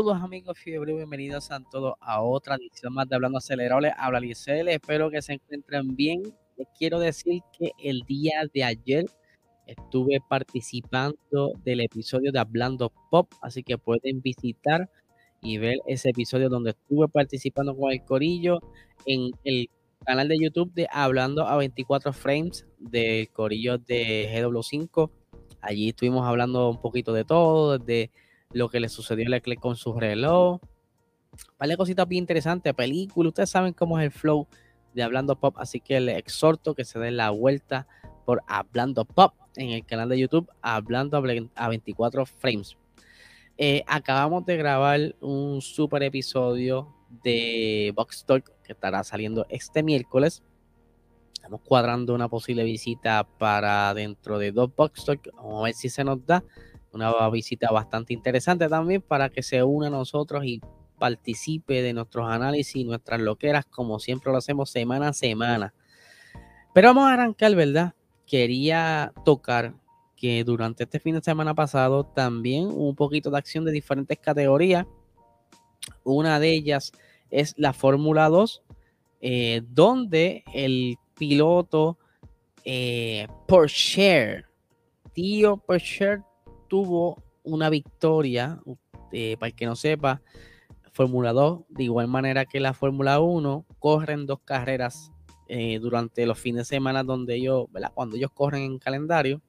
Saludos amigos fiebre, bienvenidos a todos a otra edición más de Hablando Acelerable. Habla Licel, espero que se encuentren bien. Les quiero decir que el día de ayer estuve participando del episodio de Hablando Pop, así que pueden visitar y ver ese episodio donde estuve participando con el Corillo en el canal de YouTube de Hablando a 24 Frames del Corillo de GW5. Allí estuvimos hablando un poquito de todo, desde lo que le sucedió a Leclerc con su reloj. Vale cositas bien interesantes, película. Ustedes saben cómo es el flow de Hablando Pop, así que les exhorto que se den la vuelta por Hablando Pop en el canal de YouTube Hablando a 24 Frames. Eh, acabamos de grabar un super episodio de Box Talk que estará saliendo este miércoles. Estamos cuadrando una posible visita para dentro de dos Box Talk. Vamos a ver si se nos da una visita bastante interesante también para que se una a nosotros y participe de nuestros análisis nuestras loqueras como siempre lo hacemos semana a semana. Pero vamos a arrancar, ¿verdad? Quería tocar que durante este fin de semana pasado también hubo un poquito de acción de diferentes categorías. Una de ellas es la Fórmula 2, eh, donde el piloto eh, Porsche, tío Porsche, tuvo una victoria, eh, para el que no sepa, Fórmula 2, de igual manera que la Fórmula 1, corren dos carreras eh, durante los fines de semana donde ellos, ¿verdad? Cuando ellos corren en calendario.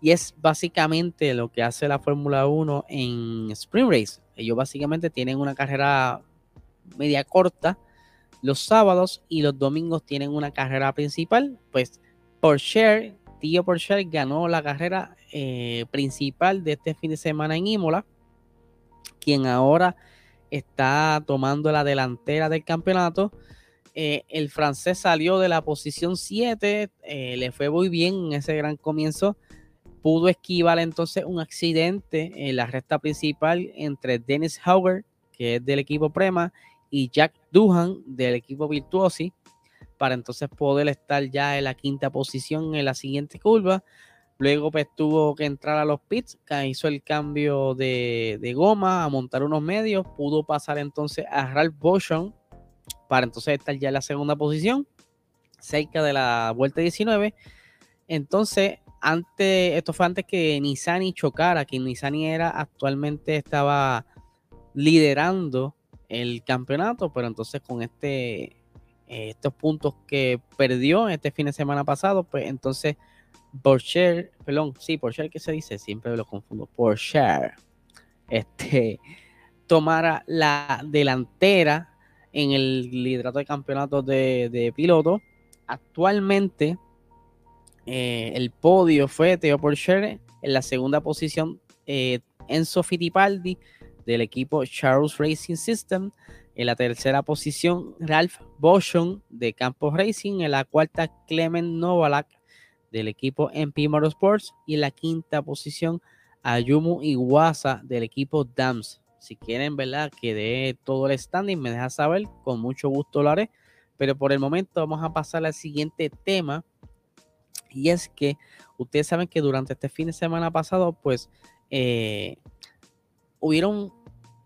Y es básicamente lo que hace la Fórmula 1 en Spring Race. Ellos básicamente tienen una carrera media corta los sábados y los domingos tienen una carrera principal. Pues Porsche, tío Porsche ganó la carrera eh, principal de este fin de semana en Imola, quien ahora está tomando la delantera del campeonato. Eh, el francés salió de la posición 7, eh, le fue muy bien en ese gran comienzo. Pudo esquivar entonces un accidente en la recta principal entre Dennis Hauger, que es del equipo Prema, y Jack Duhan del equipo Virtuosi, para entonces poder estar ya en la quinta posición en la siguiente curva. Luego pues tuvo que entrar a los pits, hizo el cambio de, goma, a montar unos medios, pudo pasar entonces a Ralph Boschon para entonces estar ya en la segunda posición, cerca de la vuelta 19. Entonces, antes, esto fue antes que Nisani chocara, que Nisani era actualmente estaba liderando el campeonato, pero entonces con este estos puntos que perdió este fin de semana pasado, pues entonces Porsche, perdón, sí, Porsche, ¿qué se dice? Siempre lo confundo. Porsche, este, tomara la delantera en el liderato de campeonatos de, de pilotos. Actualmente, eh, el podio fue Teo Porsche en la segunda posición, eh, Enzo Fittipaldi del equipo Charles Racing System. En la tercera posición, Ralph Boschon de Campos Racing. En la cuarta, Clement Novalak del equipo MP Motorsports y en la quinta posición Ayumu Iwasa del equipo DAMS. Si quieren, ¿verdad? Que dé todo el standing, me deja saber, con mucho gusto lo haré. Pero por el momento vamos a pasar al siguiente tema. Y es que ustedes saben que durante este fin de semana pasado, pues, eh, hubieron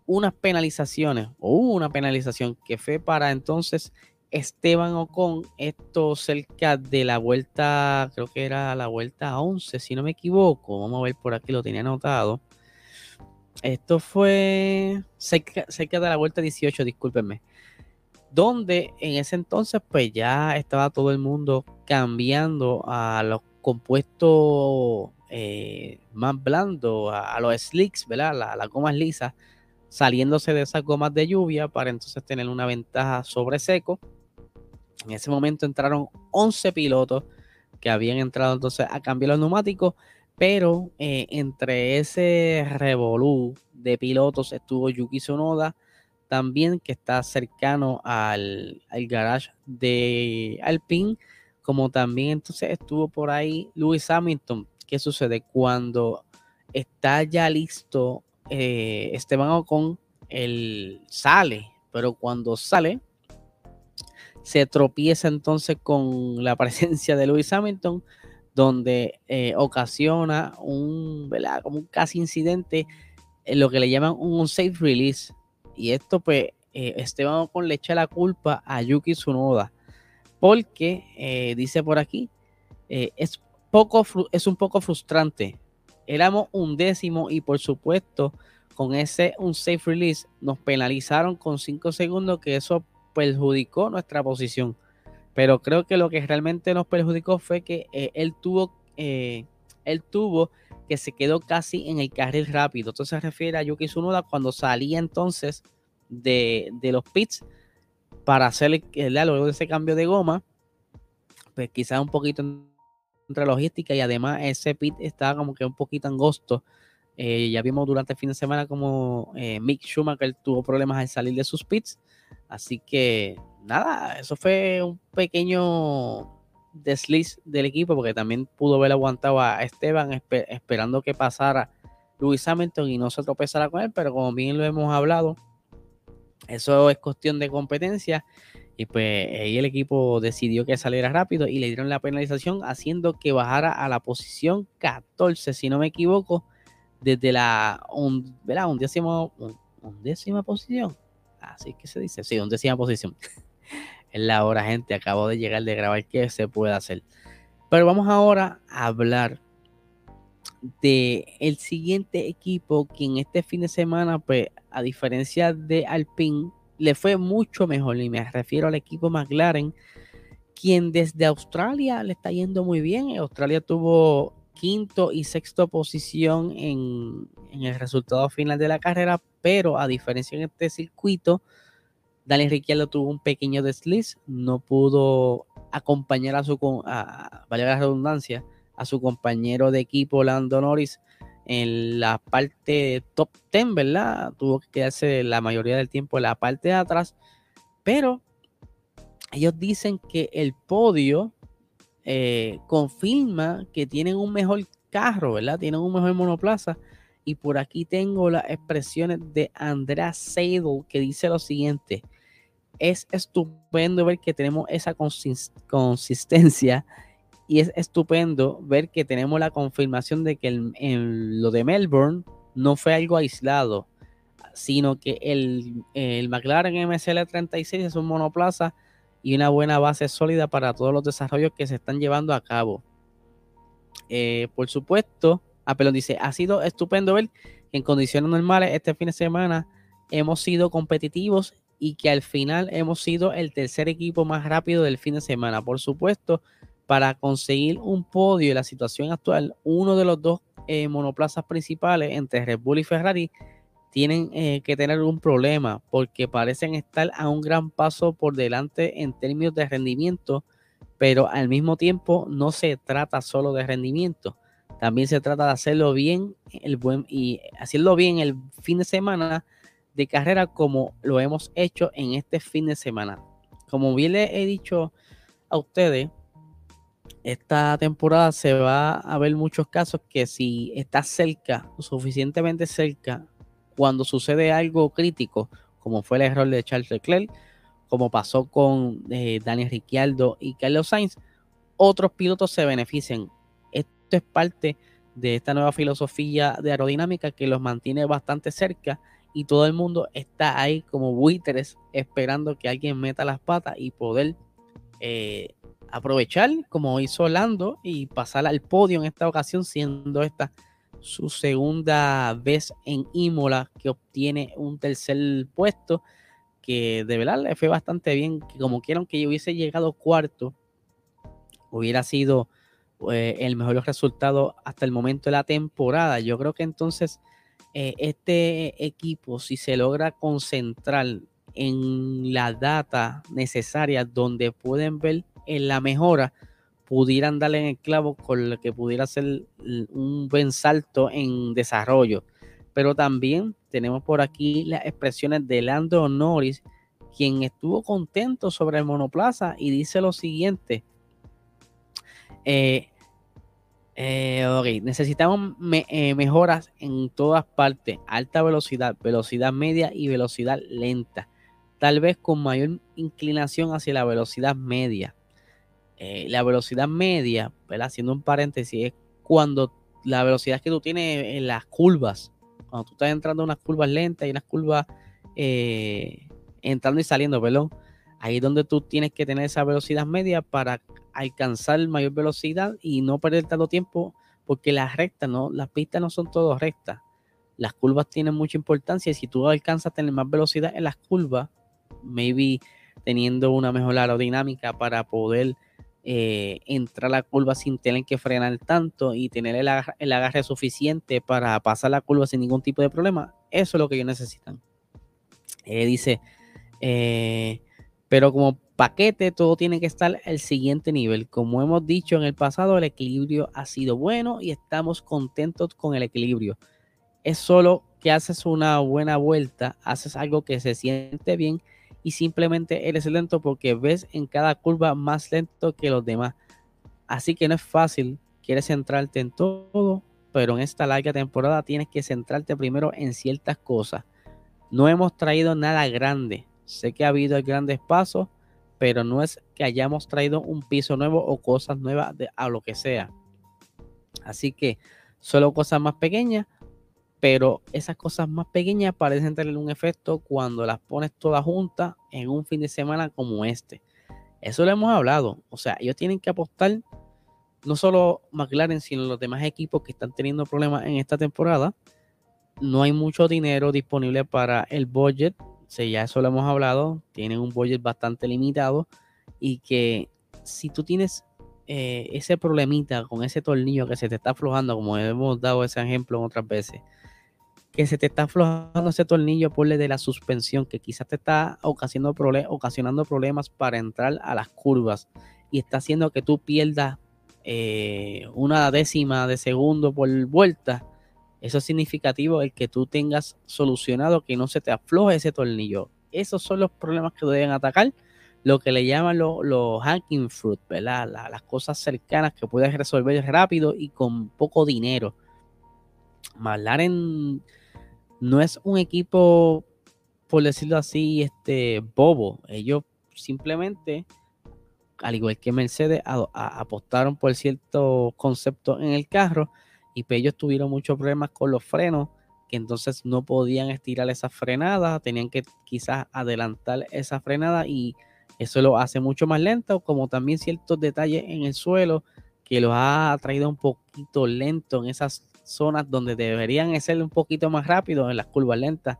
unas penalizaciones, o una penalización que fue para entonces Esteban Ocon, esto cerca de la vuelta, creo que era la vuelta 11, si no me equivoco. Vamos a ver por aquí, lo tenía anotado. Esto fue cerca, de la vuelta 18, discúlpenme. Donde en ese entonces, pues ya estaba todo el mundo cambiando a los compuestos eh, más blandos, a, los slicks, ¿verdad? Las la gomas lisas, saliéndose de esas gomas de lluvia para entonces tener una ventaja sobre seco en ese momento entraron 11 pilotos que habían entrado entonces a cambiar los neumáticos, pero eh, entre ese revolú de pilotos estuvo Yuki Tsunoda, también que está cercano al, garage de Alpine, como también entonces estuvo por ahí Lewis Hamilton. ¿Qué sucede? Cuando está ya listo eh, Esteban Ocon, él sale, pero cuando sale, se tropieza entonces con la presencia de Lewis Hamilton, donde eh, ocasiona un, casi incidente. lo que le llaman un safe release. Y esto, pues, eh, Esteban con le echa la culpa a Yuki Tsunoda. Porque, dice por aquí, es, poco, es un poco frustrante. Éramos un décimo y por supuesto con ese un safe release nos penalizaron con 5 segundos que eso perjudicó nuestra posición. Pero creo que lo que realmente nos perjudicó fue que eh, él tuvo eh, él tuvo que se quedó casi en el carril rápido. Entonces se refiere a Yuki Tsunoda cuando salía entonces de, los pits para hacer el, luego de ese cambio de goma, pues quizás un poquito entre logística y además ese pit estaba como que un poquito angosto eh, ya vimos durante el fin de semana como eh, Mick Schumacher tuvo problemas al salir de sus pits. Así que nada, eso fue un pequeño desliz del equipo porque también pudo haber aguantado a Esteban esperando que pasara Luis Hamilton y no se tropezara con él, pero como bien lo hemos hablado, eso es cuestión de competencia y pues ahí el equipo decidió que saliera rápido y le dieron la penalización haciendo que bajara a la posición 14, si no me equivoco, desde la undécima, undécima posición. Así que se dice, sí, undécima posición. en la hora, gente. Acabo de llegar de grabar qué se puede hacer. Pero vamos ahora a hablar de el siguiente equipo que en este fin de semana, pues, a diferencia de Alpine, le fue mucho mejor. Y me refiero al equipo McLaren, quien desde Australia le está yendo muy bien. Australia tuvo quinto y sexto posición en, el resultado final de la carrera, pero a diferencia en este circuito, Daniel Ricciardo tuvo un pequeño desliz, no pudo acompañar a su, a, la redundancia, a su compañero de equipo Lando Norris en la parte top 10, ¿verdad? Tuvo que quedarse la mayoría del tiempo en la parte de atrás, pero ellos dicen que el podio eh, confirma que tienen un mejor carro, ¿verdad? Tienen un mejor monoplaza. Y por aquí tengo las expresiones de Andrea Seidel que dice lo siguiente. Es estupendo ver que tenemos esa consistencia y es estupendo ver que tenemos la confirmación de que en lo de Melbourne no fue algo aislado, sino que el, el McLaren MSL36 es un monoplaza y una buena base sólida para todos los desarrollos que se están llevando a cabo. Eh, por supuesto, Apelón dice, ha sido estupendo ver que en condiciones normales este fin de semana hemos sido competitivos y que al final hemos sido el tercer equipo más rápido del fin de semana. Por supuesto, para conseguir un podio en la situación actual, uno de los dos eh, monoplazas principales entre Red Bull y Ferrari tienen eh, que tener un problema porque parecen estar a un gran paso por delante en términos de rendimiento, pero al mismo tiempo no se trata solo de rendimiento, también se trata de hacerlo bien el buen y hacerlo bien el fin de semana de carrera como lo hemos hecho en este fin de semana. Como bien le he dicho a ustedes, esta temporada se va a ver muchos casos que si está cerca, suficientemente cerca cuando sucede algo crítico, como fue el error de Charles Leclerc, como pasó con eh, Daniel Ricciardo y Carlos Sainz, otros pilotos se benefician. Esto es parte de esta nueva filosofía de aerodinámica que los mantiene bastante cerca y todo el mundo está ahí como buitres esperando que alguien meta las patas y poder eh, aprovechar como hizo Lando y pasar al podio en esta ocasión siendo esta su segunda vez en Imola que obtiene un tercer puesto que de verdad le fue bastante bien que como quieran que yo hubiese llegado cuarto hubiera sido eh, el mejor resultado hasta el momento de la temporada. Yo creo que entonces eh, este equipo si se logra concentrar en la data necesaria donde pueden ver en la mejora pudieran darle en el clavo con lo que pudiera ser un buen salto en desarrollo. Pero también tenemos por aquí las expresiones de Lando Norris, quien estuvo contento sobre el monoplaza y dice lo siguiente. Eh, eh, necesitamos eh, mejoras en todas partes, alta velocidad, velocidad media y velocidad lenta, tal vez con mayor inclinación hacia la velocidad media. Eh, la velocidad media, haciendo un paréntesis, es cuando la velocidad que tú tienes en las curvas, cuando tú estás entrando en unas curvas lentas y unas curvas eh, entrando y saliendo, perdón, ahí es donde tú tienes que tener esa velocidad media para alcanzar mayor velocidad y no perder tanto tiempo, porque las rectas, no, las pistas no son todas rectas. Las curvas tienen mucha importancia y si tú alcanzas a tener más velocidad en las curvas, maybe teniendo una mejor aerodinámica para poder eh, entrar a la curva sin tener que frenar tanto y tener el agarre, suficiente para pasar la curva sin ningún tipo de problema, eso es lo que ellos necesitan. Dice, eh, pero como paquete todo tiene que estar al siguiente nivel. Como hemos dicho en el pasado, el equilibrio ha sido bueno y estamos contentos con el equilibrio. Es solo que haces una buena vuelta, haces algo que se siente bien y simplemente eres lento porque ves en cada curva más lento que los demás. Así que no es fácil, quieres centrarte en todo, pero en esta larga temporada tienes que centrarte primero en ciertas cosas. No hemos traído nada grande. Sé que ha habido grandes pasos, pero no es que hayamos traído un piso nuevo o cosas nuevas de, a lo que sea. Así que solo cosas más pequeñas pero esas cosas más pequeñas parecen tener un efecto cuando las pones todas juntas en un fin de semana como este. Eso lo hemos hablado. O sea, ellos tienen que apostar no solo McLaren, sino los demás equipos que están teniendo problemas en esta temporada. No hay mucho dinero disponible para el budget. O ya eso lo hemos hablado. Tienen un budget bastante limitado. Y que si tú tienes eh, ese problemita con ese tornillo que se te está aflojando, como hemos dado ese ejemplo en otras veces, que se te está aflojando ese tornillo por de la suspensión, que quizás te está ocasionando, ocasionando problemas para entrar a las curvas y está haciendo que tú pierdas eh, una décima de segundo por vuelta. Eso es significativo el que tú tengas solucionado que no se te afloje ese tornillo. Esos son los problemas que deben atacar. Lo que le llaman los hacking fruit, ¿verdad? las cosas cercanas que puedes resolver rápido y con poco dinero. McLaren no es un equipo, por decirlo así, este bobo. Ellos simplemente, al igual que Mercedes, apostaron por cierto concepto en el carro y pues ellos tuvieron muchos problemas con los frenos que entonces no podían estirar esa frenada, tenían que quizás adelantar esa frenada y eso lo hace mucho más lento, como también ciertos detalles en el suelo que los ha traído un poquito lento en esas zonas donde deberían ser un poquito más rápido en las curvas lentas.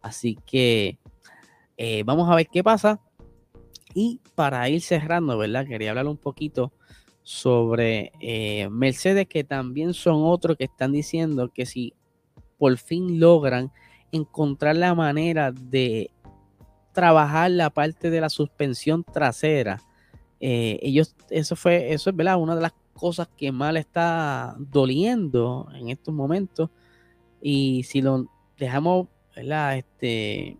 Así que eh, vamos a ver qué pasa. Y para ir cerrando, ¿verdad? Quería hablar un poquito sobre eh, Mercedes, que también son otros que están diciendo que si por fin logran encontrar la manera de trabajar la parte de la suspensión trasera, eh, ellos, eso fue, eso es verdad, una de las cosas que mal está doliendo en estos momentos. Y si lo dejamos, Este,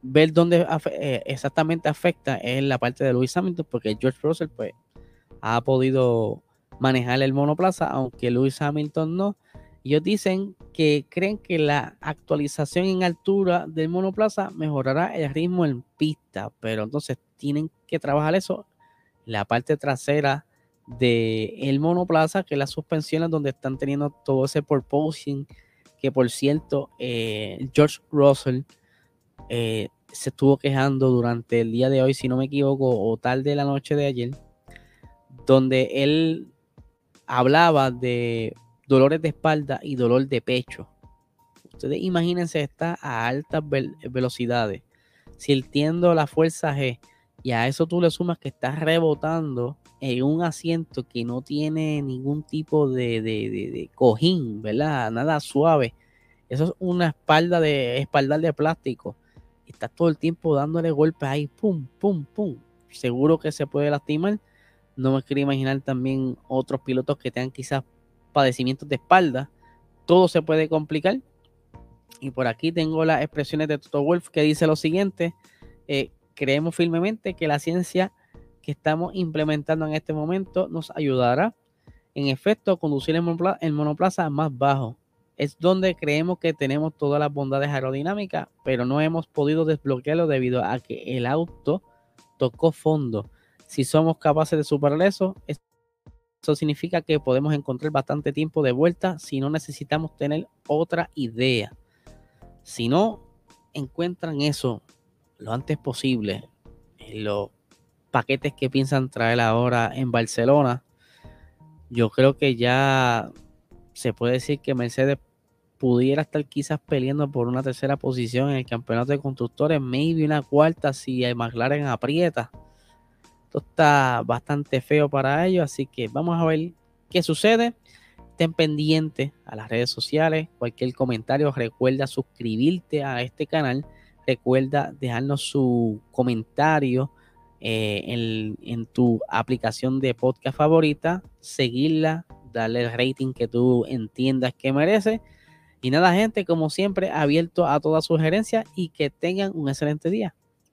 ver dónde eh, exactamente afecta es la parte de Luis Hamilton, porque George Russell pues, ha podido manejar el monoplaza, aunque Luis Hamilton no. Ellos dicen que creen que la actualización en altura del monoplaza mejorará el ritmo en pista, pero entonces tienen que trabajar eso, la parte trasera de el monoplaza, que las suspensiones donde están teniendo todo ese porposing, que por cierto, eh, George Russell eh, se estuvo quejando durante el día de hoy, si no me equivoco, o tal de la noche de ayer, donde él hablaba de dolores de espalda y dolor de pecho. Ustedes imagínense, está a altas velocidades, sintiendo la fuerza G, y a eso tú le sumas que está rebotando en un asiento que no tiene ningún tipo de, cojín, ¿verdad? Nada suave. Eso es una espalda de espaldar de plástico. Está todo el tiempo dándole golpes ahí, pum, pum, pum. Seguro que se puede lastimar. No me quiero imaginar también otros pilotos que tengan quizás padecimientos de espalda. Todo se puede complicar. Y por aquí tengo las expresiones de Toto Wolf que dice lo siguiente. Eh, creemos firmemente que la ciencia que estamos implementando en este momento nos ayudará, en efecto, a conducir el monoplaza, más bajo. Es donde creemos que tenemos todas las bondades aerodinámicas, pero no hemos podido desbloquearlo debido a que el auto tocó fondo. Si somos capaces de superar eso, Eso significa que podemos encontrar bastante tiempo de vuelta si no necesitamos tener otra idea. Si no encuentran eso lo antes posible en los paquetes que piensan traer ahora en Barcelona, yo creo que ya se puede decir que Mercedes pudiera estar quizás peleando por una tercera posición en el campeonato de constructores, maybe una cuarta si McLaren aprieta. Esto está bastante feo para ellos, así que vamos a ver qué sucede. Estén pendientes a las redes sociales. Cualquier comentario, recuerda suscribirte a este canal. Recuerda dejarnos su comentario eh, en, en tu aplicación de podcast favorita. Seguirla, darle el rating que tú entiendas que merece. Y nada, gente, como siempre, abierto a todas sugerencias y que tengan un excelente día.